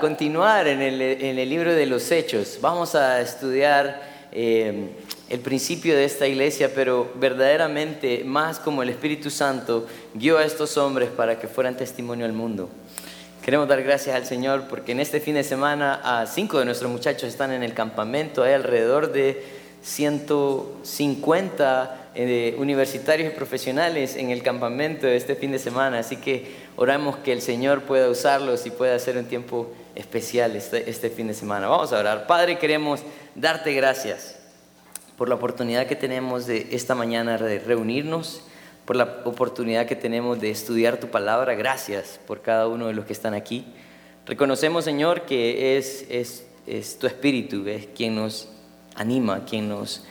continuar en el, libro de los Hechos. Vamos a estudiar eh, el principio de esta iglesia, pero verdaderamente más como el Espíritu Santo guió a estos hombres para que fueran testimonio al mundo. Queremos dar gracias al Señor porque en este fin de semana a cinco de nuestros muchachos están en el campamento. Hay alrededor de 150 eh, universitarios y profesionales en el campamento este fin de semana, así que oramos que el Señor pueda usarlos y pueda hacer un tiempo especial este, este fin de semana. Vamos a orar. Padre, queremos darte gracias por la oportunidad que tenemos de esta mañana de reunirnos, por la oportunidad que tenemos de estudiar tu palabra. Gracias por cada uno de los que están aquí. Reconocemos, Señor, que es, es, es tu espíritu, es quien nos anima, quien nos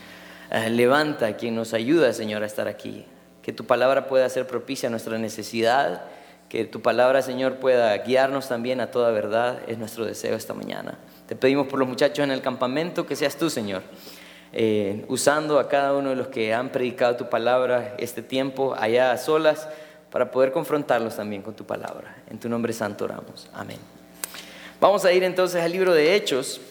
eh, levanta, quien nos ayuda, Señor, a estar aquí. Que tu palabra pueda ser propicia a nuestra necesidad, que tu palabra, Señor, pueda guiarnos también a toda verdad, es nuestro deseo esta mañana. Te pedimos por los muchachos en el campamento, que seas tú, Señor, eh, usando a cada uno de los que han predicado tu palabra este tiempo allá a solas, para poder confrontarlos también con tu palabra. En tu nombre santo oramos. Amén. Vamos a ir entonces al libro de Hechos.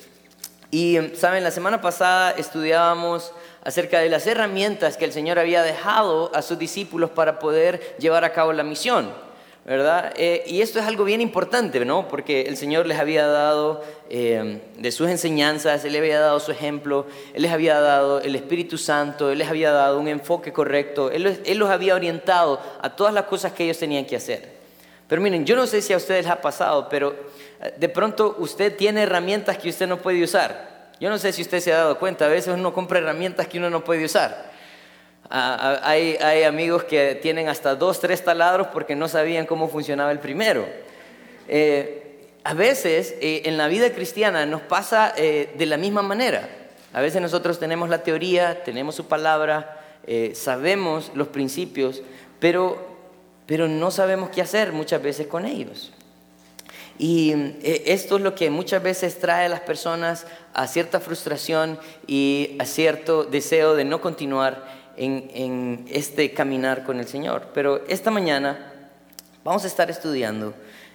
Y, ¿saben? La semana pasada estudiábamos acerca de las herramientas que el Señor había dejado a sus discípulos para poder llevar a cabo la misión. ¿Verdad? Eh, y esto es algo bien importante, ¿no? Porque el Señor les había dado eh, de sus enseñanzas, Él les había dado su ejemplo, Él les había dado el Espíritu Santo, Él les había dado un enfoque correcto, Él, Él los había orientado a todas las cosas que ellos tenían que hacer. Pero miren, yo no sé si a ustedes les ha pasado, pero eh, de pronto usted tiene herramientas que usted no puede usar. Yo no sé si usted se ha dado cuenta, a veces uno compra herramientas que uno no puede usar. Ah, ah, hay, hay, amigos que tienen hasta dos, tres taladros porque no sabían cómo funcionaba el primero. Eh, a veces eh, en la vida cristiana nos pasa eh, de la misma manera. A veces nosotros tenemos la teoría, tenemos su palabra, sabemos los principios, pero, pero no sabemos qué hacer muchas veces con ellos. Y eh, esto es lo que muchas veces trae a las personas a cierta frustración y a cierto deseo de no continuar en, este caminar con el Señor. Pero esta mañana vamos a estar estudiando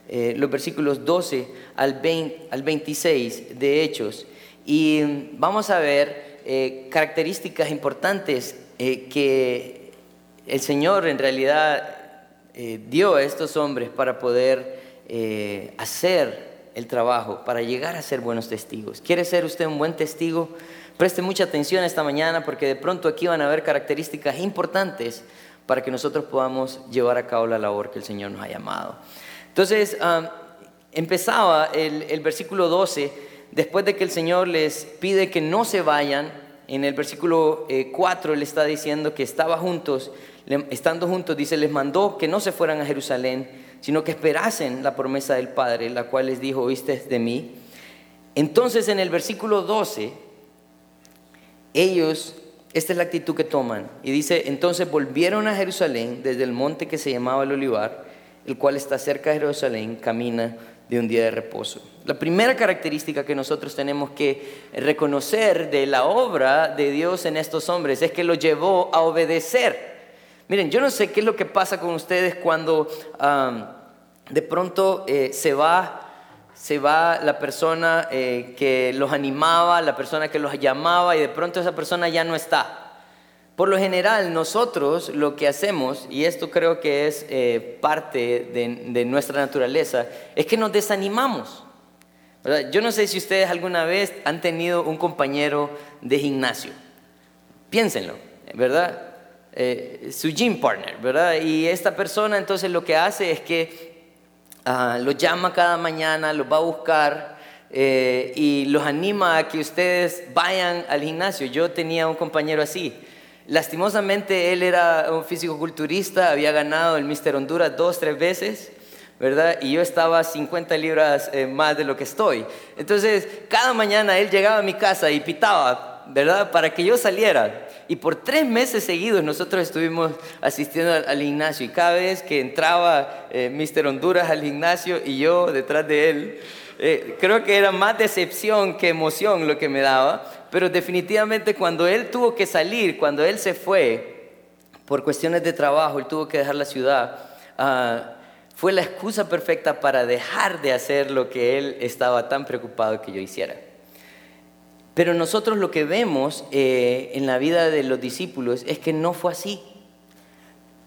eh, los versículos 12 al, 20, al 26 de Hechos y vamos a ver eh, características importantes que el Señor en realidad dio a estos hombres para poder eh, hacer el trabajo para llegar a ser buenos testigos. ¿Quiere ser usted un buen testigo? Preste mucha atención esta mañana porque de pronto aquí van a haber características importantes para que nosotros podamos llevar a cabo la labor que el Señor nos ha llamado. Entonces, empezaba el, versículo 12, después de que el Señor les pide que no se vayan, en el versículo 4 eh, Él está diciendo que estaba juntos, estando juntos, dice, les mandó que no se fueran a Jerusalén, sino que esperasen la promesa del Padre, la cual les dijo, oíste de mí. Entonces en el versículo 12, ellos, esta es la actitud que toman, y dice, entonces volvieron a Jerusalén desde el monte que se llamaba el Olivar, el cual está cerca de Jerusalén, camina de un día de reposo. La primera característica que nosotros tenemos que reconocer de la obra de Dios en estos hombres es que los llevó a obedecer. Miren, yo no sé qué es lo que pasa con ustedes cuando de pronto eh, se va se va la persona eh, que los animaba, la persona que los llamaba y de pronto esa persona ya no está. Por lo general nosotros lo que hacemos, y esto creo que es eh, parte de, nuestra naturaleza, es que nos desanimamos. Yo no sé si ustedes alguna vez han tenido un compañero de gimnasio. Piénsenlo, ¿verdad? Eh, su gym partner, ¿verdad? Y esta persona entonces lo que hace es que uh, los llama cada mañana, los va a buscar eh, y los anima a que ustedes vayan al gimnasio. Yo tenía un compañero así. Lastimosamente él era un físico-culturista, había ganado el Mister Honduras dos, tres veces. ¿verdad? Y yo estaba 50 libras eh, más de lo que estoy. Entonces, cada mañana él llegaba a mi casa y pitaba, ¿verdad? Para que yo saliera. Y por tres meses seguidos nosotros estuvimos asistiendo al, gimnasio y cada vez que entraba eh, Mr. Honduras al gimnasio y yo detrás de él, eh, creo que era más decepción que emoción lo que me daba, pero definitivamente cuando él tuvo que salir, cuando él se fue por cuestiones de trabajo, él tuvo que dejar la ciudad, ah, fue la excusa perfecta para dejar de hacer lo que él estaba tan preocupado que yo hiciera. Pero nosotros lo que vemos eh, en la vida de los discípulos es que no fue así.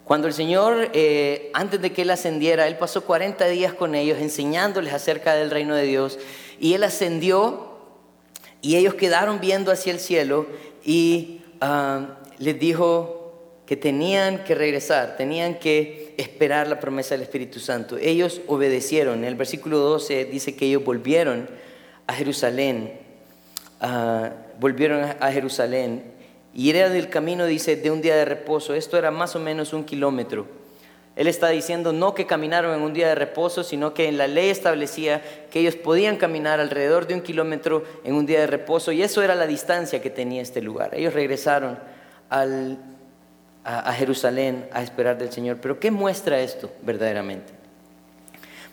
Cuando el Señor, eh, antes de que Él ascendiera, Él pasó 40 días con ellos enseñándoles acerca del reino de Dios y Él ascendió y ellos quedaron viendo hacia el cielo y ah, les dijo que tenían que regresar, tenían que esperar la promesa del Espíritu Santo. Ellos obedecieron. En el versículo 12 dice que ellos volvieron a Jerusalén, volvieron a Jerusalén y era del camino, dice, de un día de reposo. Esto era más o menos un kilómetro. Él está diciendo no que caminaron en un día de reposo, sino que en la ley establecía que ellos podían caminar alrededor de un kilómetro en un día de reposo y eso era la distancia que tenía este lugar. Ellos regresaron a, Jerusalén a esperar del Señor. Pero ¿qué muestra esto verdaderamente?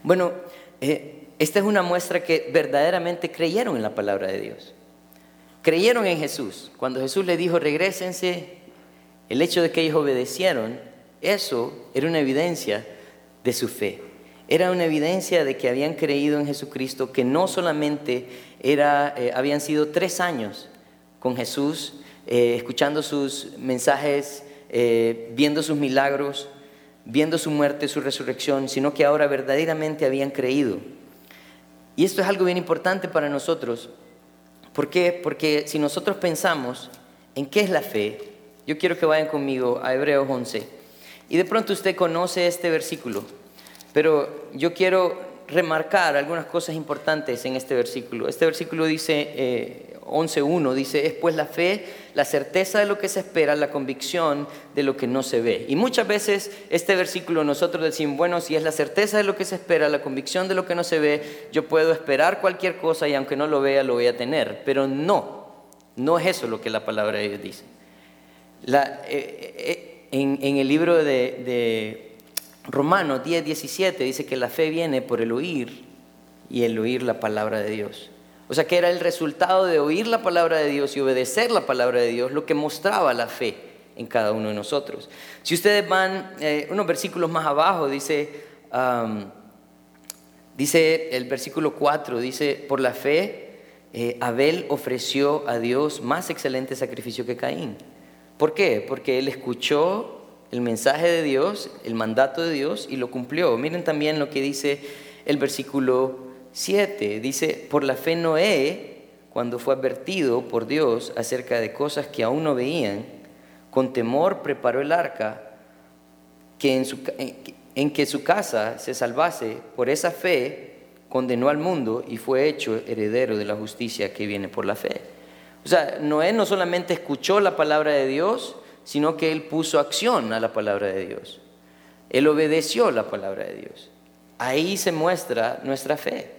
Bueno, eh, esta es una muestra que verdaderamente creyeron en la palabra de Dios creyeron en Jesús. Cuando Jesús le dijo, regresense, el hecho de que ellos obedecieron, eso era una evidencia de su fe. Era una evidencia de que habían creído en Jesucristo, que no solamente era, eh, habían sido tres años con Jesús, eh, escuchando sus mensajes, eh, viendo sus milagros, viendo su muerte, su resurrección, sino que ahora verdaderamente habían creído. Y esto es algo bien importante para nosotros, ¿Por qué? Porque si nosotros pensamos en qué es la fe, yo quiero que vayan conmigo a Hebreos 11. Y de pronto usted conoce este versículo, pero yo quiero remarcar algunas cosas importantes en este versículo. Este versículo dice, eh, 11.1 dice, es pues la fe, la certeza de lo que se espera, la convicción de lo que no se ve. Y muchas veces este versículo nosotros decimos, bueno, si es la certeza de lo que se espera, la convicción de lo que no se ve, yo puedo esperar cualquier cosa y aunque no lo vea, lo voy a tener. Pero no, no es eso lo que la palabra de Dios dice. La, eh, eh, en, en, el libro de Romanos 10, 17 dice que la fe viene por el oír y el oír la palabra de Dios. O sea que era el resultado de oír la palabra de Dios y obedecer la palabra de Dios lo que mostraba la fe en cada uno de nosotros. Si ustedes van eh, unos versículos más abajo, dice, dice el versículo 4, dice, por la fe eh, Abel ofreció a Dios más excelente sacrificio que Caín. ¿Por qué? Porque él escuchó el mensaje de Dios, el mandato de Dios y lo cumplió. Miren también lo que dice el versículo 7 dice, por la fe Noé, cuando fue advertido por Dios acerca de cosas que aún no veían, con temor preparó el arca que en, su, en que su casa se salvase. Por esa fe condenó al mundo y fue hecho heredero de la justicia que viene por la fe. O sea, Noé no solamente escuchó la palabra de Dios, sino que él puso acción a la palabra de Dios. Él obedeció la palabra de Dios. Ahí se muestra nuestra fe.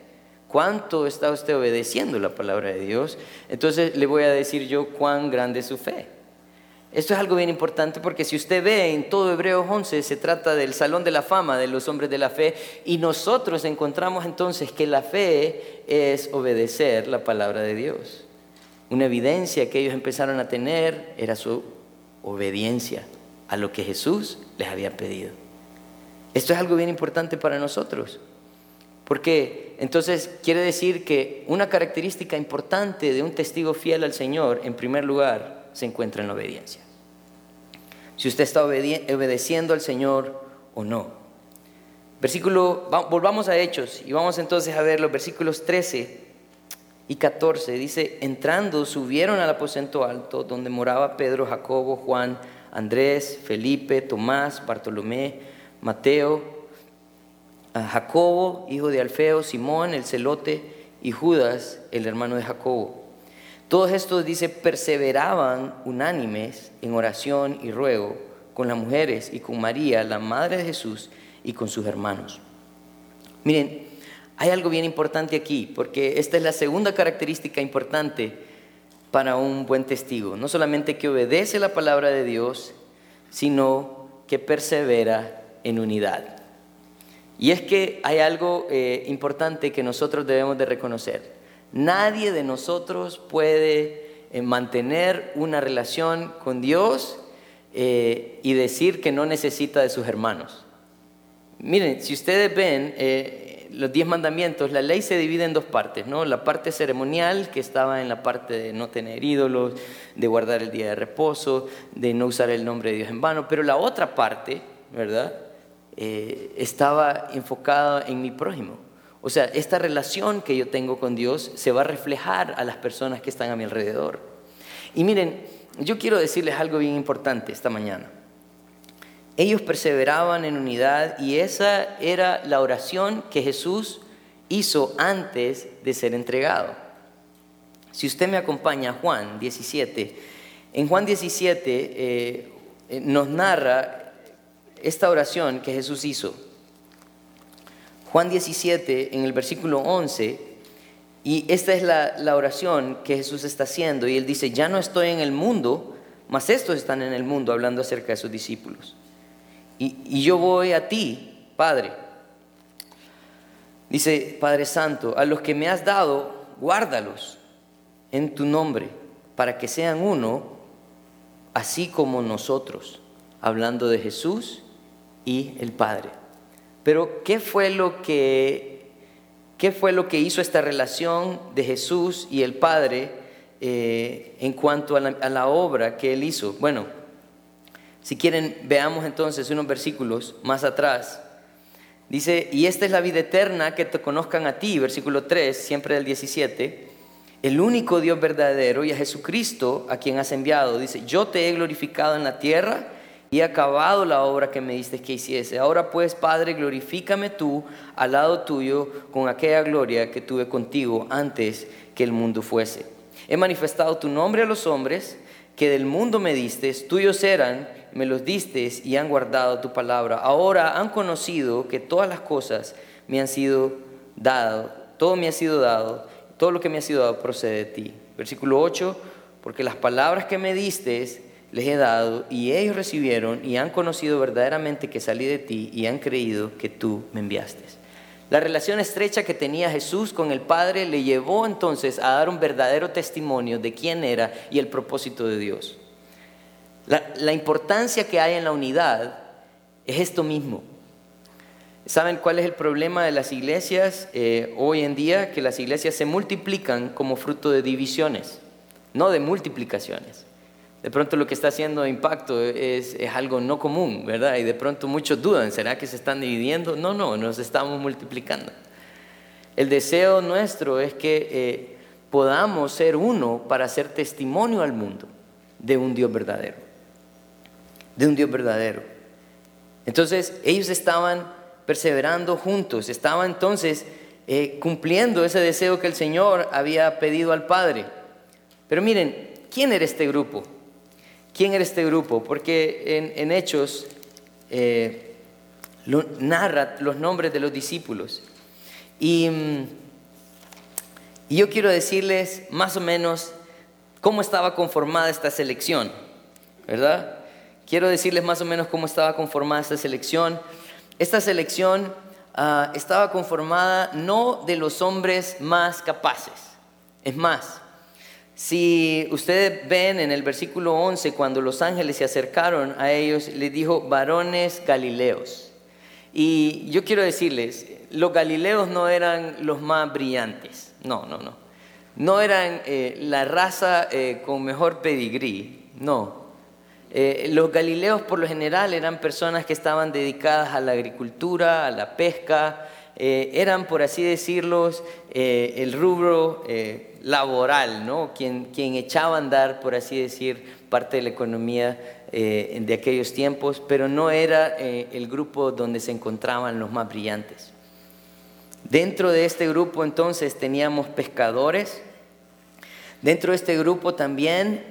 ¿Cuánto está usted obedeciendo la palabra de Dios? Entonces le voy a decir yo cuán grande es su fe. Esto es algo bien importante porque si usted ve en todo Hebreos 11 se trata del salón de la fama de los hombres de la fe y nosotros encontramos entonces que la fe es obedecer la palabra de Dios. Una evidencia que ellos empezaron a tener era su obediencia a lo que Jesús les había pedido. Esto es algo bien importante para nosotros. Porque entonces quiere decir que una característica importante de un testigo fiel al Señor, en primer lugar, se encuentra en la obediencia. Si usted está obedeciendo al Señor o no. Versículo, volvamos a Hechos y vamos entonces a ver los versículos 13 y 14. Dice, entrando subieron al aposento alto donde moraba Pedro, Jacobo, Juan, Andrés, Felipe, Tomás, Bartolomé, Mateo, Jacobo, hijo de Alfeo, Simón, el celote, y Judas, el hermano de Jacobo. Todos estos, dice, perseveraban unánimes en oración y ruego con las mujeres y con María, la madre de Jesús, y con sus hermanos. Miren, hay algo bien importante aquí, porque esta es la segunda característica importante para un buen testigo. No solamente que obedece la palabra de Dios, sino que persevera en unidad. Y es que hay algo eh, importante que nosotros debemos de reconocer. Nadie de nosotros puede eh, mantener una relación con Dios eh, y decir que no necesita de sus hermanos. Miren, si ustedes ven los diez mandamientos, la ley se divide en dos partes, ¿no? La parte ceremonial, que estaba en la parte de no tener ídolos, de guardar el día de reposo, de no usar el nombre de Dios en vano, pero la otra parte, ¿verdad? Eh, estaba enfocada en mi prójimo. O sea, esta relación que yo tengo con Dios se va a reflejar a las personas que están a mi alrededor. Y miren, yo quiero decirles algo bien importante esta mañana. Ellos perseveraban en unidad y esa era la oración que Jesús hizo antes de ser entregado. Si usted me acompaña a Juan 17, en Juan 17 eh, nos narra esta oración que Jesús hizo. Juan 17, en el versículo 11, y esta es la, la, oración que Jesús está haciendo, y él dice, ya no estoy en el mundo, mas estos están en el mundo, hablando acerca de sus discípulos y, yo voy a ti, Padre. Dice, Padre Santo, a los que me has dado, guárdalos en tu nombre, para que sean uno, así como nosotros, hablando de Jesús y el Padre. Pero, ¿qué fue lo que, qué fue lo que hizo esta relación de Jesús y el Padre eh, en cuanto a la, a la obra que Él hizo? Bueno, si quieren, veamos entonces unos versículos más atrás. Dice, y esta es la vida eterna, que te conozcan a ti, versículo 3, siempre del 17, el único Dios verdadero y a Jesucristo a quien has enviado. Dice, yo te he glorificado en la tierra y acabado la obra que me diste que hiciese. Ahora pues, Padre, glorifícame tú al lado tuyo con aquella gloria que tuve contigo antes que el mundo fuese. He manifestado tu nombre a los hombres que del mundo me diste, tuyos eran me los diste y han guardado tu palabra. Ahora han conocido que todas las cosas me han sido dado, todo me ha sido dado, todo lo que me ha sido dado procede de ti. Versículo 8, porque las palabras que me diste les he dado y ellos recibieron y han conocido verdaderamente que salí de ti y han creído que tú me enviaste. La relación estrecha que tenía Jesús con el Padre le llevó entonces a dar un verdadero testimonio de quién era y el propósito de Dios. La, importancia que hay en la unidad es esto mismo. ¿Saben cuál es el problema de las iglesias eh, hoy en día? Que las iglesias se multiplican como fruto de divisiones, no de multiplicaciones. De pronto lo que está haciendo impacto es, algo no común, ¿verdad? Y de pronto muchos dudan, ¿será que se están dividiendo? No, no, nos estamos multiplicando. El deseo nuestro es que eh, podamos ser uno para hacer testimonio al mundo de un Dios verdadero de un Dios verdadero. Entonces ellos estaban perseverando juntos, estaban entonces eh, cumpliendo ese deseo que el Señor había pedido al Padre. Pero miren, ¿quién era este grupo? ¿Quién era este grupo? Porque en, Hechos eh, narra los nombres de los discípulos. Y, y yo quiero decirles más o menos cómo estaba conformada esta selección, ¿verdad? Quiero decirles más o menos cómo estaba conformada esta selección. Esta selección ah, estaba conformada no de los hombres más capaces. Es más, si ustedes ven en el versículo 11, cuando los ángeles se acercaron a ellos, les dijo varones galileos. Y yo quiero decirles, los galileos no eran los más brillantes, no, no, no. No eran eh, la raza eh, con mejor pedigrí, no. Eh, los galileos por lo general eran personas que estaban dedicadas a la agricultura, a la pesca, eh, eran, por así decirlo, eh, el rubro laboral, ¿no? quien, quien echaba a andar, por así decir, parte de la economía de aquellos tiempos, pero no era el grupo donde se encontraban los más brillantes. Dentro de este grupo entonces teníamos pescadores, dentro de este grupo también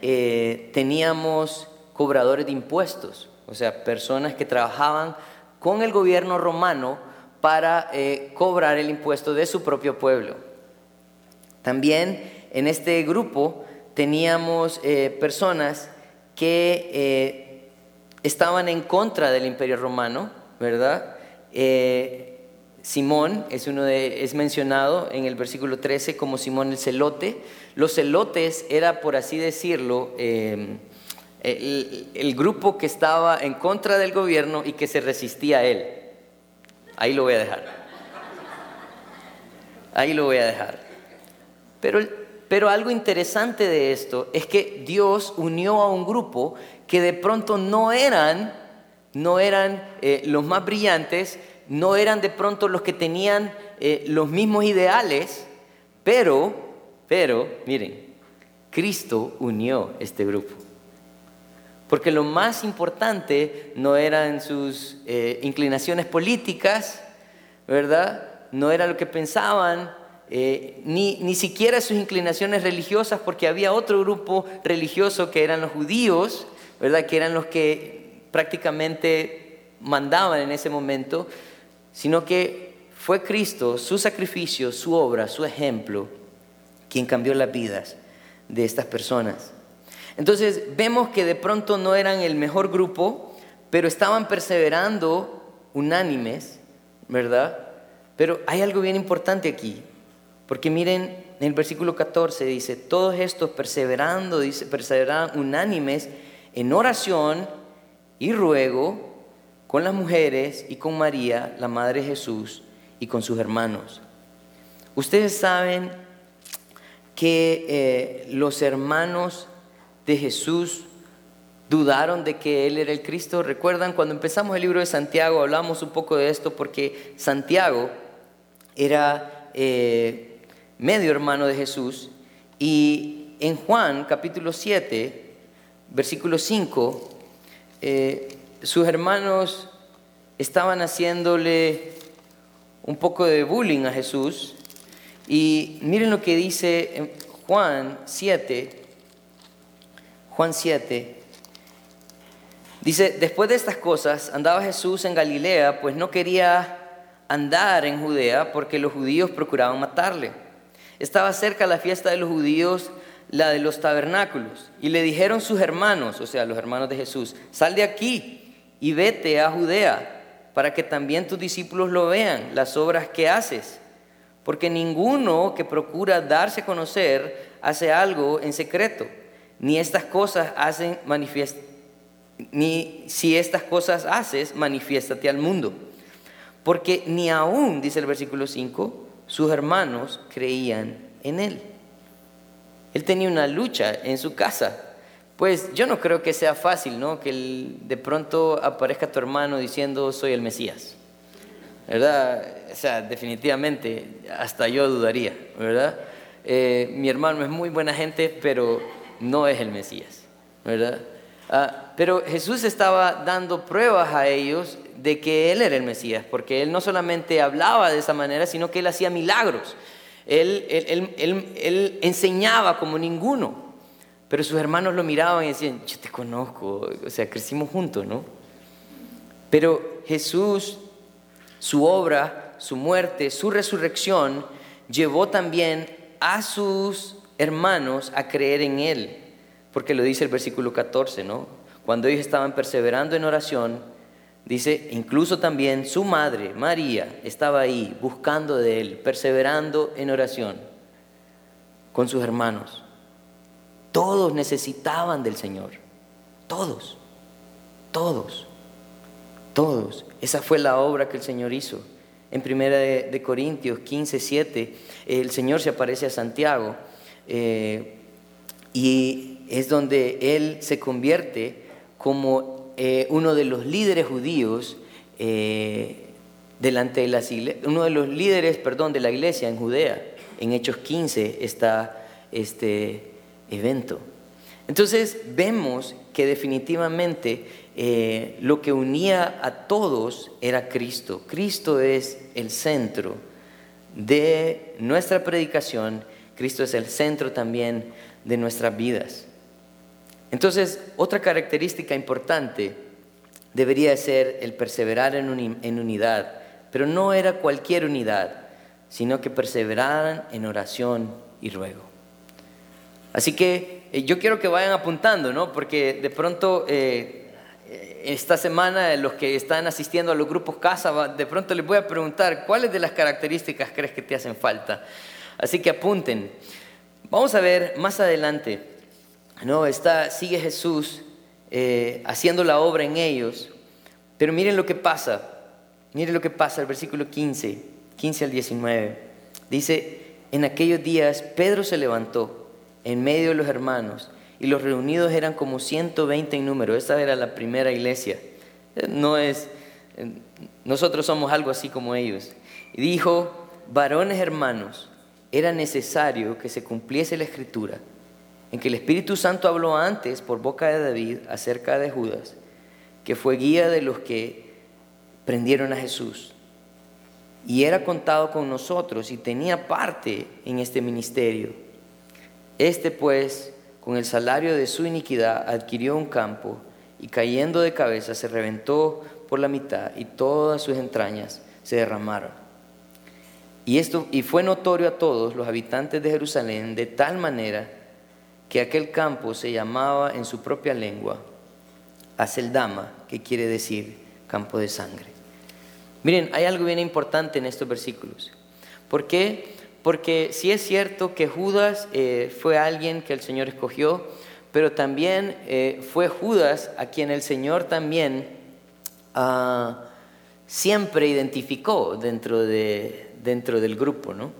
teníamos cobradores de impuestos, o sea, personas que trabajaban con el gobierno romano para eh, cobrar el impuesto de su propio pueblo. También en este grupo teníamos eh, personas que eh, estaban en contra del imperio romano, ¿verdad? Simón es, uno de, es mencionado en el versículo 13 como Simón el celote. Los celotes era, por así decirlo, el, grupo que estaba en contra del gobierno y que se resistía a él. Ahí lo voy a dejar. Ahí lo voy a dejar. Pero, pero algo interesante de esto es que Dios unió a un grupo que de pronto no eran, no eran eh, los más brillantes, no eran de pronto los que tenían eh, los mismos ideales, pero, pero, miren, Cristo unió este grupo. Porque lo más importante no eran sus eh, inclinaciones políticas, ¿verdad? No era lo que pensaban, eh, ni, ni siquiera sus inclinaciones religiosas, porque había otro grupo religioso que eran los judíos, ¿verdad? Que eran los que prácticamente mandaban en ese momento, sino que fue Cristo, su sacrificio, su obra, su ejemplo, quien cambió las vidas de estas personas. Entonces vemos que de pronto no eran el mejor grupo, pero estaban perseverando unánimes, ¿verdad? Pero hay algo bien importante aquí, porque miren, en el versículo 14 dice, todos estos perseverando, dice, perseveran unánimes en oración y ruego con las mujeres y con María, la Madre de Jesús, y con sus hermanos. Ustedes saben que eh, los hermanos de Jesús dudaron de que Él era el Cristo. ¿Recuerdan cuando empezamos el libro de Santiago? Hablamos un poco de esto porque Santiago era eh, medio hermano de Jesús y en Juan capítulo 7, versículo 5, eh, sus hermanos estaban haciéndole un poco de bullying a Jesús y miren lo que dice Juan 7, Juan 7. Dice, después de estas cosas andaba Jesús en Galilea, pues no quería andar en Judea porque los judíos procuraban matarle. Estaba cerca la fiesta de los judíos, la de los tabernáculos, y le dijeron sus hermanos, o sea, los hermanos de Jesús, sal de aquí y vete a Judea para que también tus discípulos lo vean, las obras que haces. Porque ninguno que procura darse a conocer hace algo en secreto ni estas cosas hacen manifiest ni si estas cosas haces, manifiéstate al mundo. Porque ni aún, dice el versículo 5, sus hermanos creían en él. Él tenía una lucha en su casa. Pues yo no creo que sea fácil, ¿no? Que de pronto aparezca tu hermano diciendo soy el Mesías. ¿Verdad? O sea, definitivamente, hasta yo dudaría, ¿verdad? Eh, mi hermano es muy buena gente, pero no es el Mesías, ¿verdad? Ah, pero Jesús estaba dando pruebas a ellos de que Él era el Mesías, porque Él no solamente hablaba de esa manera, sino que Él hacía milagros. Él, él, enseñaba como ninguno, pero sus hermanos lo miraban y decían, yo te conozco, o sea, crecimos juntos, ¿no? Pero Jesús, su obra, su muerte, su resurrección, llevó también a sus hermanos a creer en Él, porque lo dice el versículo 14, ¿no? Cuando ellos estaban perseverando en oración, dice, incluso también su madre, María, estaba ahí buscando de Él, perseverando en oración con sus hermanos. Todos necesitaban del Señor, todos, todos, todos. Esa fue la obra que el Señor hizo. En primera de, Corintios 15, 7, el Señor se aparece a Santiago eh, y es donde él se convierte como eh, uno de los líderes judíos eh, delante de las uno de los líderes, perdón, de la iglesia en Judea. En Hechos 15 está este evento. Entonces vemos que definitivamente lo que unía a todos era Cristo. Cristo es el centro de nuestra predicación Cristo es el centro también de nuestras vidas. Entonces, otra característica importante debería ser el perseverar en, unidad, pero no era cualquier unidad, sino que perseveraran en oración y ruego. Así que eh, yo quiero que vayan apuntando, ¿no? Porque de pronto eh, esta semana los que están asistiendo a los grupos casa, de pronto les voy a preguntar, ¿cuáles de las características crees que te hacen falta? Así que apunten. Vamos a ver más adelante. No, está, sigue Jesús eh, haciendo la obra en ellos. Pero miren lo que pasa. Mire lo que pasa, el versículo 15, 15 al 19. Dice, en aquellos días Pedro se levantó en medio de los hermanos y los reunidos eran como 120 en número. Esta era la primera iglesia. No es, nosotros somos algo así como ellos. Y dijo, varones hermanos, era necesario que se cumpliese la escritura en que el Espíritu Santo habló antes por boca de David acerca de Judas, que fue guía de los que prendieron a Jesús. Y era contado con nosotros y tenía parte en este ministerio. Este pues, con el salario de su iniquidad, adquirió un campo y cayendo de cabeza se reventó por la mitad y todas sus entrañas se derramaron. Y esto y fue notorio a todos los habitantes de Jerusalén de tal manera que aquel campo se llamaba en su propia lengua Aceldama, que quiere decir campo de sangre. Miren, hay algo bien importante en estos versículos. ¿Por qué? Porque sí es cierto que Judas eh, fue alguien que el Señor escogió, pero también eh, fue Judas a quien el Señor también ah, siempre identificó dentro, de, dentro del grupo. ¿no?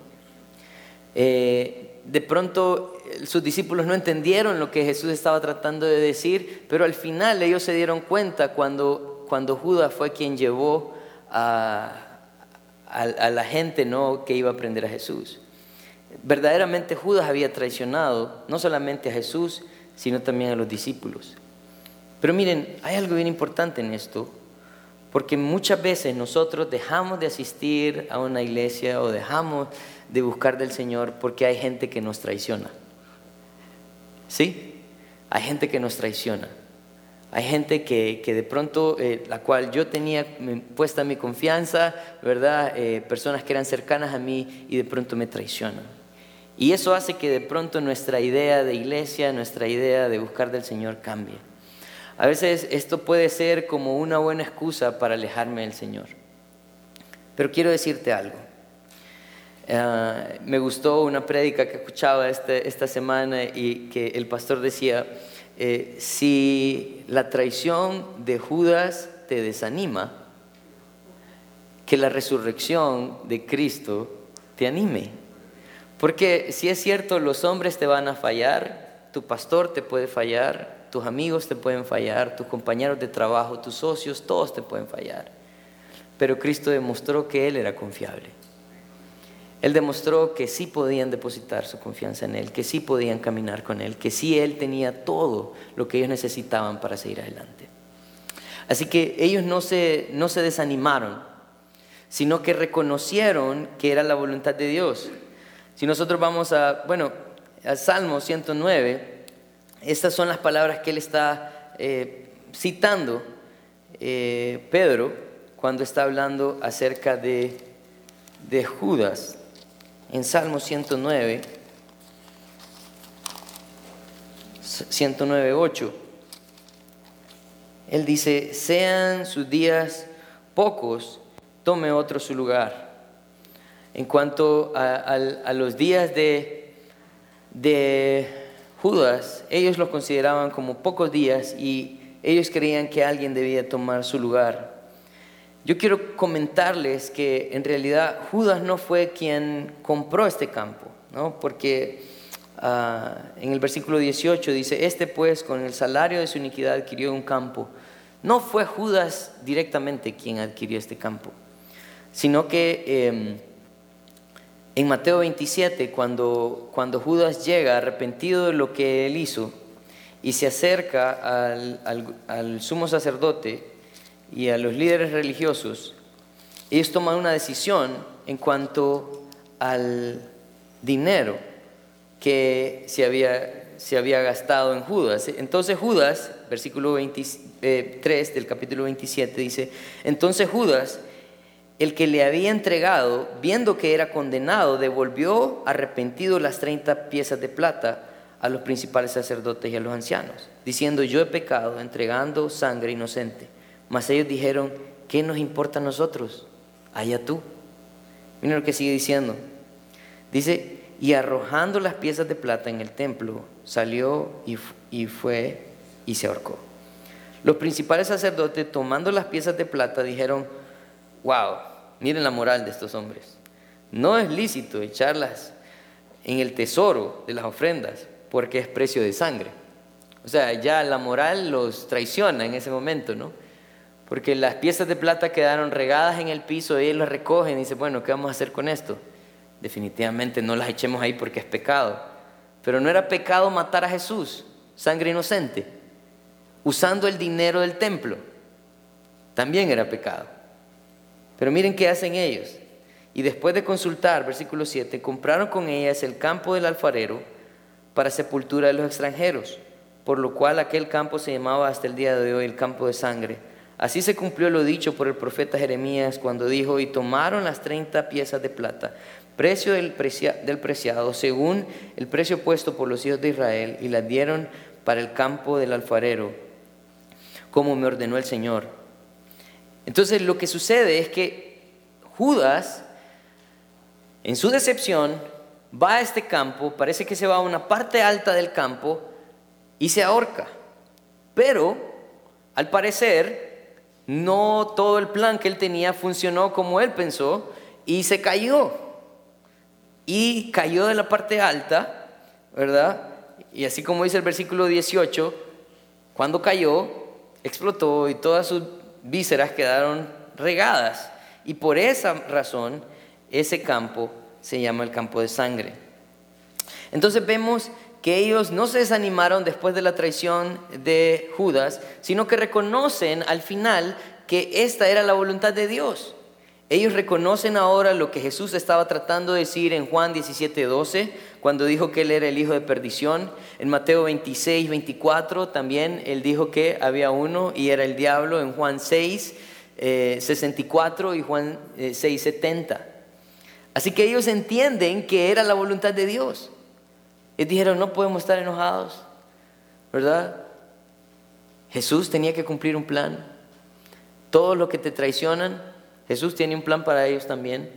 Eh, de pronto sus discípulos no entendieron lo que Jesús estaba tratando de decir, pero al final ellos se dieron cuenta cuando, cuando Judas fue quien llevó a, a, la gente ¿no? que iba a aprender a Jesús. Verdaderamente Judas había traicionado no solamente a Jesús, sino también a los discípulos. Pero miren, hay algo bien importante en esto, porque muchas veces nosotros dejamos de asistir a una iglesia o dejamos de buscar del Señor porque hay gente que nos traiciona. ¿Sí? Hay gente que nos traiciona. Hay gente que, de pronto, eh, la cual yo tenía puesta mi confianza, ¿verdad? Eh, personas que eran cercanas a mí y de pronto me traicionan. Y eso hace que de pronto nuestra idea de iglesia, nuestra idea de buscar del Señor cambie. A veces esto puede ser como una buena excusa para alejarme del Señor. Pero quiero decirte algo. Eh, me gustó una prédica que escuchaba este, esta semana y que el pastor decía, eh, si la traición de Judas te desanima, que la resurrección de Cristo te anime. Porque si es cierto, los hombres te van a fallar, tu pastor te puede fallar, tus amigos te pueden fallar, tus compañeros de trabajo, tus socios, todos te pueden fallar. Pero Cristo demostró que Él era confiable. Él demostró que sí podían depositar su confianza en Él, que sí podían caminar con Él, que sí Él tenía todo lo que ellos necesitaban para seguir adelante. Así que ellos no se, no se desanimaron, sino que reconocieron que era la voluntad de Dios. Si nosotros vamos a, bueno, al Salmo 109, estas son las palabras que él está eh, citando, eh, Pedro, cuando está hablando acerca de, de Judas en Salmo 109, 109, 8. Él dice, sean sus días pocos, tome otro su lugar. En cuanto a, los días de, de Judas, ellos los consideraban como pocos días y ellos creían que alguien debía tomar su lugar. Yo quiero comentarles que en realidad Judas no fue quien compró este campo, ¿no? porque ah, en el versículo 18 dice, este pues con el salario de su iniquidad adquirió un campo. No fue Judas directamente quien adquirió este campo, sino que em, en Mateo 27, cuando, cuando Judas llega arrepentido de lo que él hizo y se acerca al, al sumo sacerdote, y a los líderes religiosos, ellos toman una decisión en cuanto al dinero que se había, se había gastado en Judas. Entonces Judas, versículo 23 eh, del capítulo 27, dice, entonces Judas, el que le había entregado, viendo que era condenado, devolvió arrepentido las 30 piezas de plata a los principales sacerdotes y a los ancianos, diciendo, yo he pecado entregando sangre inocente. Mas ellos dijeron, ¿qué nos importa a nosotros? Allá tú. Miren lo que sigue diciendo. Dice, y arrojando las piezas de plata en el templo, salió y, y fue y se ahorcó. Los principales sacerdotes, tomando las piezas de plata, dijeron, wow, miren la moral de estos hombres. No es lícito echarlas en el tesoro de las ofrendas porque es precio de sangre. O sea, ya la moral los traiciona en ese momento, ¿no? Porque las piezas de plata quedaron regadas en el piso, y ellos las recogen y dicen, bueno, ¿qué vamos a hacer con esto? Definitivamente no las echemos ahí porque es pecado. Pero no era pecado matar a Jesús, sangre inocente, usando el dinero del templo. También era pecado. Pero miren qué hacen ellos. Y después de consultar, versículo 7, compraron con ellas el campo del alfarero para sepultura de los extranjeros, por lo cual aquel campo se llamaba hasta el día de hoy el campo de sangre. Así se cumplió lo dicho por el profeta Jeremías cuando dijo, y tomaron las 30 piezas de plata, precio del, del preciado, según el precio puesto por los hijos de Israel, y las dieron para el campo del alfarero, como me ordenó el Señor. Entonces lo que sucede es que Judas, en su decepción, va a este campo, parece que se va a una parte alta del campo y se ahorca. Pero, al parecer, no todo el plan que él tenía funcionó como él pensó y se cayó. Y cayó de la parte alta, ¿verdad? Y así como dice el versículo 18, cuando cayó, explotó y todas sus vísceras quedaron regadas. Y por esa razón, ese campo se llama el campo de sangre. Entonces vemos que ellos no se desanimaron después de la traición de Judas, sino que reconocen al final que esta era la voluntad de Dios. Ellos reconocen ahora lo que Jesús estaba tratando de decir en Juan 17, 12, cuando dijo que él era el hijo de perdición. En Mateo 26, 24 también él dijo que había uno y era el diablo. En Juan 6, 64 eh, y Juan 6, eh, 70. Así que ellos entienden que era la voluntad de Dios. Y dijeron, no podemos estar enojados, ¿verdad? Jesús tenía que cumplir un plan. Todos los que te traicionan, Jesús tiene un plan para ellos también,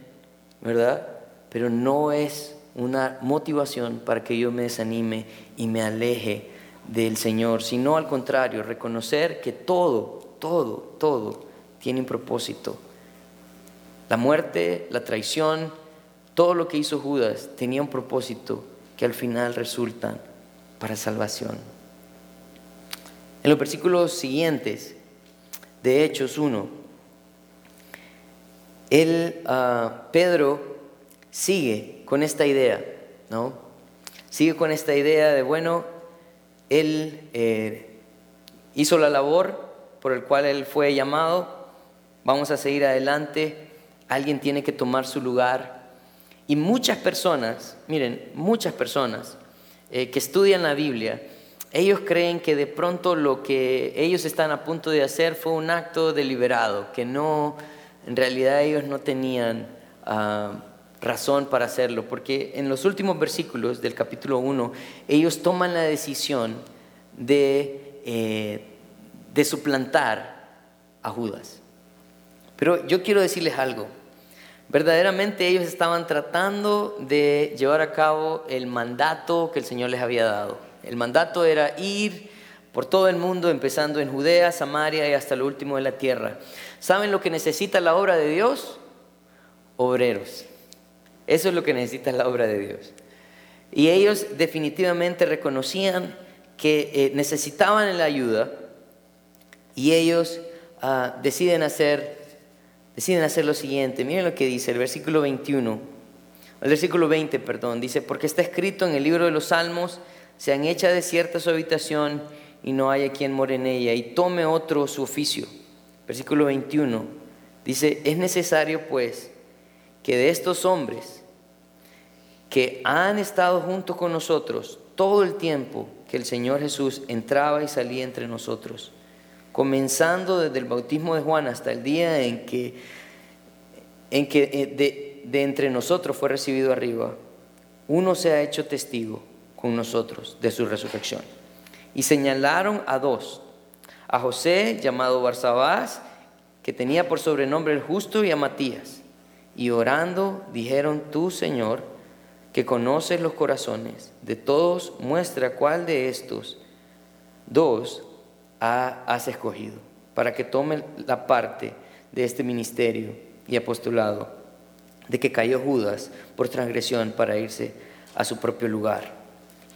¿verdad? Pero no es una motivación para que yo me desanime y me aleje del Señor, sino al contrario, reconocer que todo, todo, todo tiene un propósito. La muerte, la traición, todo lo que hizo Judas tenía un propósito que al final resulta para salvación. En los versículos siguientes de Hechos 1, el, ah, Pedro sigue con esta idea, ¿no? Sigue con esta idea de, bueno, él eh, hizo la labor por el cual él fue llamado, vamos a seguir adelante, alguien tiene que tomar su lugar. Y muchas personas, miren, muchas personas eh, que estudian la Biblia, ellos creen que de pronto lo que ellos están a punto de hacer fue un acto deliberado, que no, en realidad ellos no tenían ah, razón para hacerlo, porque en los últimos versículos del capítulo 1, ellos toman la decisión de, eh, de suplantar a Judas. Pero yo quiero decirles algo. Verdaderamente ellos estaban tratando de llevar a cabo el mandato que el Señor les había dado. El mandato era ir por todo el mundo, empezando en Judea, Samaria y hasta lo último de la tierra. ¿Saben lo que necesita la obra de Dios? Obreros. Eso es lo que necesita la obra de Dios. Y ellos definitivamente reconocían que eh, necesitaban la ayuda y ellos ah, deciden hacer deciden hacer lo siguiente. Miren lo que dice el versículo 21, el versículo 20, perdón, dice, porque está escrito en el libro de los Salmos, se han hecha desierta su habitación y no haya quien more en ella, y tome otro su oficio. Versículo 21, dice, es necesario pues que de estos hombres que han estado junto con nosotros todo el tiempo que el Señor Jesús entraba y salía entre nosotros, comenzando desde el bautismo de Juan hasta el día en que, en que eh, de, entre nosotros fue recibido arriba, uno se ha hecho testigo con nosotros de su resurrección. Y señalaron a dos, a José llamado Barsabás, que tenía por sobrenombre el justo, y a Matías. Y orando dijeron, tú Señor, que conoces los corazones de todos, muestra cuál de estos dos has escogido para que tome la parte de este ministerio y apostolado, de que cayó Judas por transgresión para irse a su propio lugar.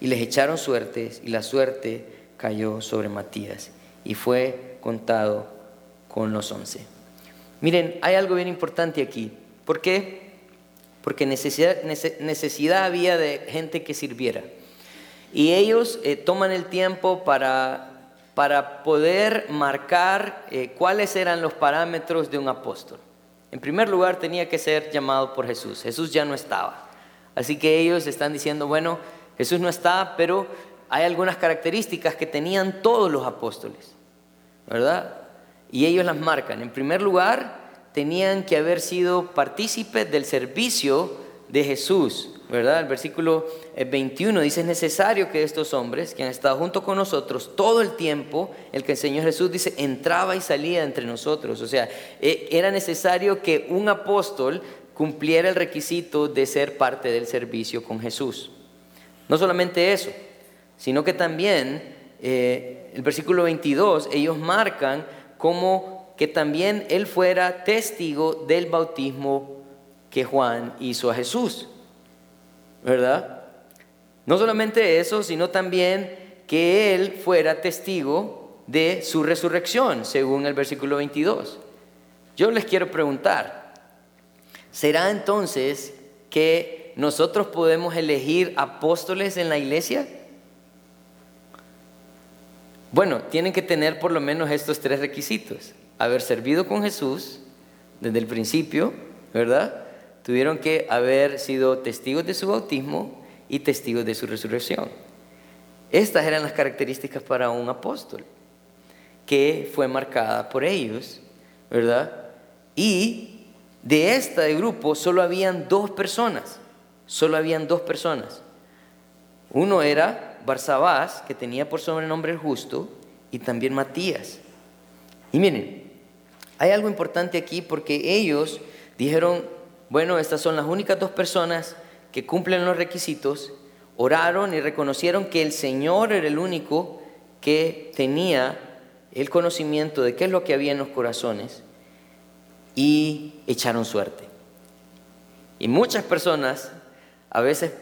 Y les echaron suertes y la suerte cayó sobre Matías y fue contado con los once. Miren, hay algo bien importante aquí. ¿Por qué? Porque necesidad, había de gente que sirviera. Y ellos eh, toman el tiempo para, para poder marcar eh, cuáles eran los parámetros de un apóstol. En primer lugar, tenía que ser llamado por Jesús. Jesús ya no estaba. Así que ellos están diciendo, bueno, Jesús no está, pero hay algunas características que tenían todos los apóstoles, ¿verdad? Y ellos las marcan. En primer lugar, tenían que haber sido partícipes del servicio de Jesús, ¿verdad? El versículo 21 eh, dice, es necesario que estos hombres que han estado junto con nosotros todo el tiempo, el que el Señor Jesús dice, entraba y salía entre nosotros. O sea, e, era necesario que un apóstol cumpliera el requisito de ser parte del servicio con Jesús. No solamente eso, sino que también eh, el versículo 22, ellos marcan como que también él fuera testigo del bautismo que Juan hizo a Jesús. ¿verdad? No solamente eso, sino también que Él fuera testigo de su resurrección, según el versículo 22. Yo les quiero preguntar, ¿será entonces que nosotros podemos elegir apóstoles en la iglesia? Bueno, tienen que tener por lo menos estos tres requisitos. Haber servido con Jesús desde el principio, ¿verdad? tuvieron que haber sido testigos de su bautismo y testigos de su resurrección. Estas eran las características para un apóstol, que fue marcada por ellos, ¿verdad? Y de este grupo solo habían dos personas, solo habían dos personas. Uno era Barsabás, que tenía por sobrenombre el justo, y también Matías. Y miren, hay algo importante aquí porque ellos dijeron, bueno, estas son las únicas dos personas que cumplen los requisitos, oraron y reconocieron que el Señor era el único que tenía el conocimiento de qué es lo que había en los corazones y echaron suerte. Y muchas personas a veces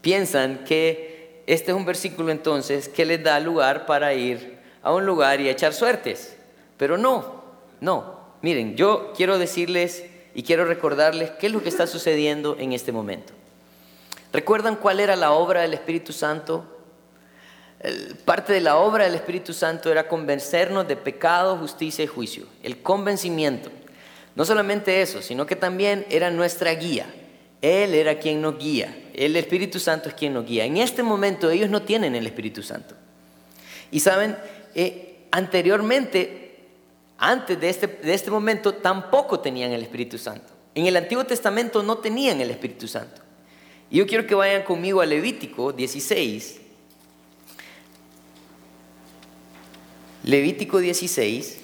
piensan que este es un versículo entonces que les da lugar para ir a un lugar y echar suertes. Pero no, no. Miren, yo quiero decirles y quiero recordarles qué es lo que está sucediendo en este momento. ¿Recuerdan cuál era la obra del Espíritu Santo? Parte de la obra del Espíritu Santo era convencernos de pecado, justicia y juicio. El convencimiento. No solamente eso, sino que también era nuestra guía. Él era quien nos guía. El Espíritu Santo es quien nos guía. En este momento ellos no tienen el Espíritu Santo. Y saben, eh, anteriormente antes de este, de este momento tampoco tenían el Espíritu Santo. En el Antiguo Testamento no tenían el Espíritu Santo. Y yo quiero que vayan conmigo a Levítico 16. Levítico 16,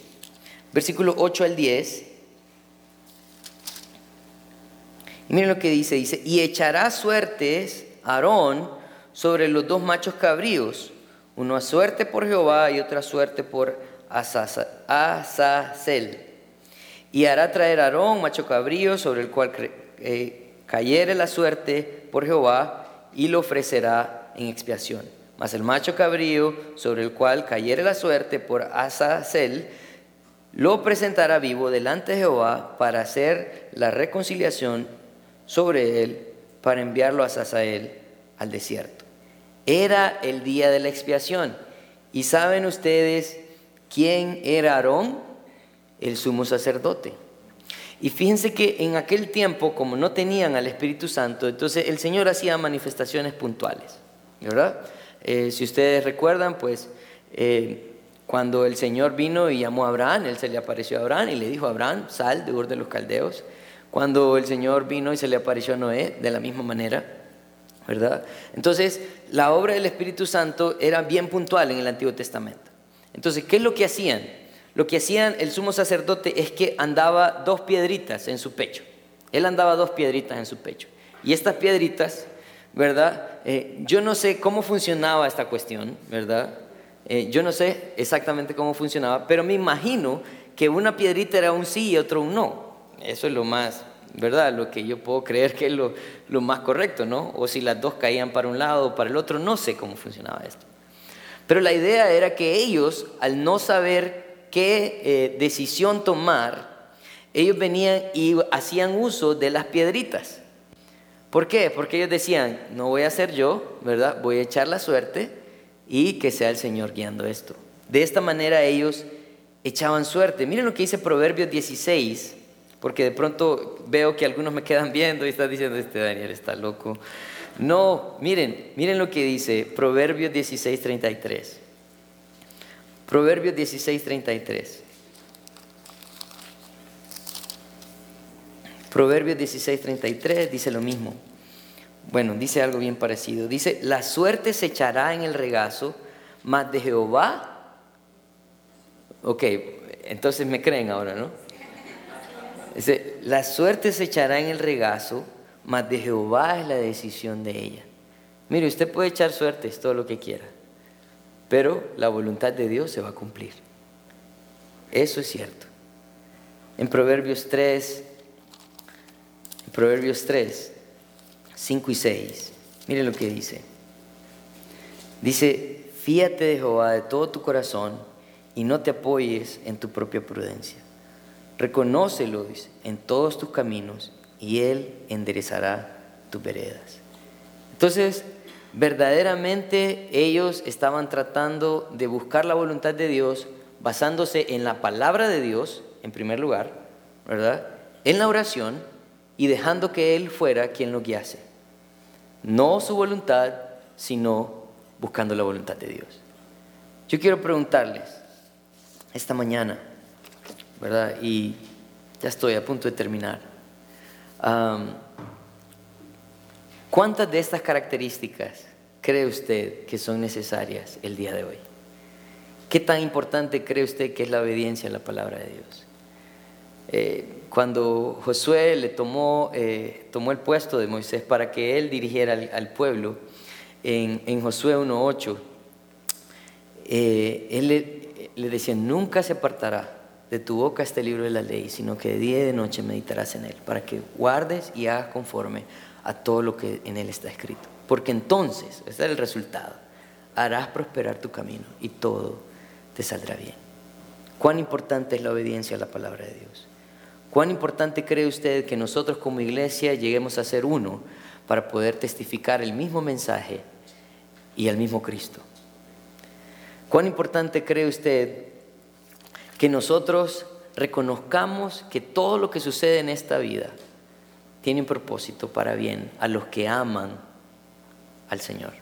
versículo 8 al 10. Y miren lo que dice, dice, y echará suertes Aarón sobre los dos machos cabríos, uno a suerte por Jehová y otra suerte por Azazel. Y hará traer a Aarón macho cabrío sobre el cual eh, cayere la suerte por Jehová y lo ofrecerá en expiación. Mas el macho cabrío sobre el cual cayere la suerte por Azazel lo presentará vivo delante de Jehová para hacer la reconciliación sobre él, para enviarlo a Azazel al desierto. Era el día de la expiación. Y saben ustedes ¿Quién era Aarón? El sumo sacerdote. Y fíjense que en aquel tiempo, como no tenían al Espíritu Santo, entonces el Señor hacía manifestaciones puntuales, ¿verdad? Eh, si ustedes recuerdan, pues eh, cuando el Señor vino y llamó a Abraham, Él se le apareció a Abraham y le dijo Abraham, sal de Ur de los Caldeos. Cuando el Señor vino y se le apareció a Noé, de la misma manera, ¿verdad? Entonces, la obra del Espíritu Santo era bien puntual en el Antiguo Testamento. Entonces, ¿qué es lo que hacían? Lo que hacían el sumo sacerdote es que andaba dos piedritas en su pecho. Él andaba dos piedritas en su pecho. Y estas piedritas, ¿verdad? Eh, yo no sé cómo funcionaba esta cuestión, ¿verdad? Eh, yo no sé exactamente cómo funcionaba, pero me imagino que una piedrita era un sí y otro un no. eso es lo más, ¿verdad? Lo que yo puedo creer que es lo, lo más correcto, ¿no? O si las dos caían para un lado o para el otro, no sé cómo funcionaba esto. Pero la idea era que ellos, al no saber qué eh, decisión tomar, ellos venían y hacían uso de las piedritas. ¿Por qué? Porque ellos decían, no voy a ser yo, ¿verdad? Voy a echar la suerte y que sea el Señor guiando esto. De esta manera ellos echaban suerte. Miren lo que dice Proverbios 16, porque de pronto veo que algunos me quedan viendo y están diciendo, este Daniel está loco. No, miren, miren lo que dice Proverbios 16, 33. Proverbios 16, 33. Proverbios 16, 33 dice lo mismo. Bueno, dice algo bien parecido. Dice, la suerte se echará en el regazo, mas de Jehová. Ok, entonces me creen ahora, ¿no? Dice, la suerte se echará en el regazo, mas de Jehová es la decisión de ella. Mire, usted puede echar suerte, es todo lo que quiera, pero la voluntad de Dios se va a cumplir. Eso es cierto. En Proverbios 3, en Proverbios 3, 5 y 6, mire lo que dice. Dice, fíate de Jehová de todo tu corazón y no te apoyes en tu propia prudencia. Reconócelo, dice, en todos tus caminos y Él enderezará tus veredas. Entonces, verdaderamente ellos estaban tratando de buscar la voluntad de Dios basándose en la palabra de Dios, en primer lugar, ¿verdad? En la oración y dejando que Él fuera quien lo guiase. No su voluntad, sino buscando la voluntad de Dios. Yo quiero preguntarles esta mañana, ¿verdad? Y ya estoy a punto de terminar. ¿Cuántas de estas características cree usted que son necesarias el día de hoy? ¿Qué tan importante cree usted que es la obediencia a la palabra de Dios? Eh, cuando Josué le tomó, eh, tomó el puesto de Moisés para que él dirigiera al, pueblo, en, Josué 1.8, eh, él le decía, nunca se apartará de tu boca este libro de la ley, sino que de día y de noche meditarás en él, para que guardes y hagas conforme a todo lo que en él está escrito. Porque entonces, ese es el resultado, harás prosperar tu camino y todo te saldrá bien. ¿Cuán importante es la obediencia a la palabra de Dios? ¿Cuán importante cree usted que nosotros como iglesia lleguemos a ser uno para poder testificar el mismo mensaje y al mismo Cristo? ¿Cuán importante cree usted que nosotros reconozcamos que todo lo que sucede en esta vida tiene un propósito para bien a los que aman al Señor.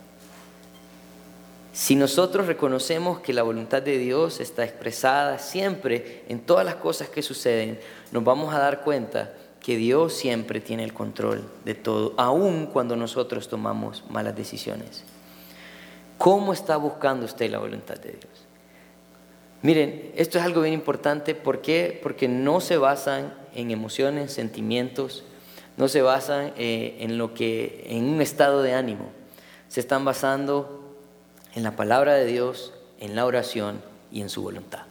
Si nosotros reconocemos que la voluntad de Dios está expresada siempre en todas las cosas que suceden, nos vamos a dar cuenta que Dios siempre tiene el control de todo, aun cuando nosotros tomamos malas decisiones. ¿Cómo está buscando usted la voluntad de Dios? Miren, esto es algo bien importante. ¿Por qué? Porque no se basan en emociones, sentimientos, no se basan eh, en lo que, en un estado de ánimo. Se están basando en la palabra de Dios, en la oración y en su voluntad.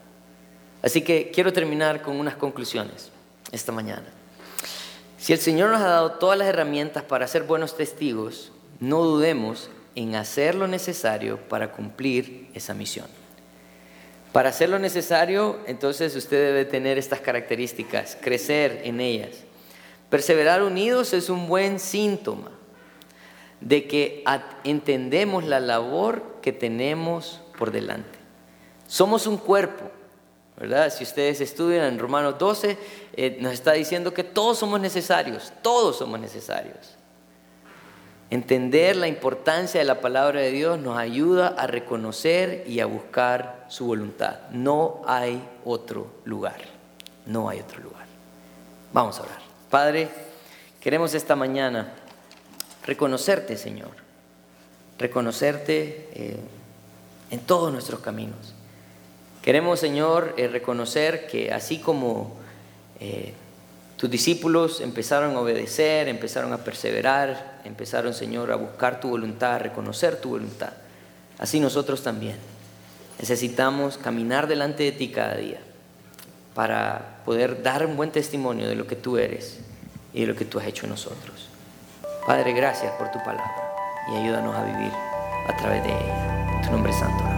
Así que quiero terminar con unas conclusiones esta mañana. Si el Señor nos ha dado todas las herramientas para ser buenos testigos, no dudemos en hacer lo necesario para cumplir esa misión. Para hacer lo necesario, entonces usted debe tener estas características, crecer en ellas. Perseverar unidos es un buen síntoma de que entendemos la labor que tenemos por delante. Somos un cuerpo, ¿verdad? Si ustedes estudian en Romanos 12, eh, nos está diciendo que todos somos necesarios, todos somos necesarios. Entender la importancia de la palabra de Dios nos ayuda a reconocer y a buscar su voluntad. No hay otro lugar. No hay otro lugar. Vamos a orar. Padre, queremos esta mañana reconocerte, Señor. Reconocerte eh, en todos nuestros caminos. Queremos, Señor, eh, reconocer que así como eh, tus discípulos empezaron a obedecer, empezaron a perseverar, empezaron, Señor, a buscar tu voluntad, a reconocer tu voluntad. Así nosotros también necesitamos caminar delante de ti cada día, para poder dar un buen testimonio de lo que tú eres y de lo que tú has hecho en nosotros. Padre, gracias por tu palabra y ayúdanos a vivir a través de ella. Tu nombre santo oramos.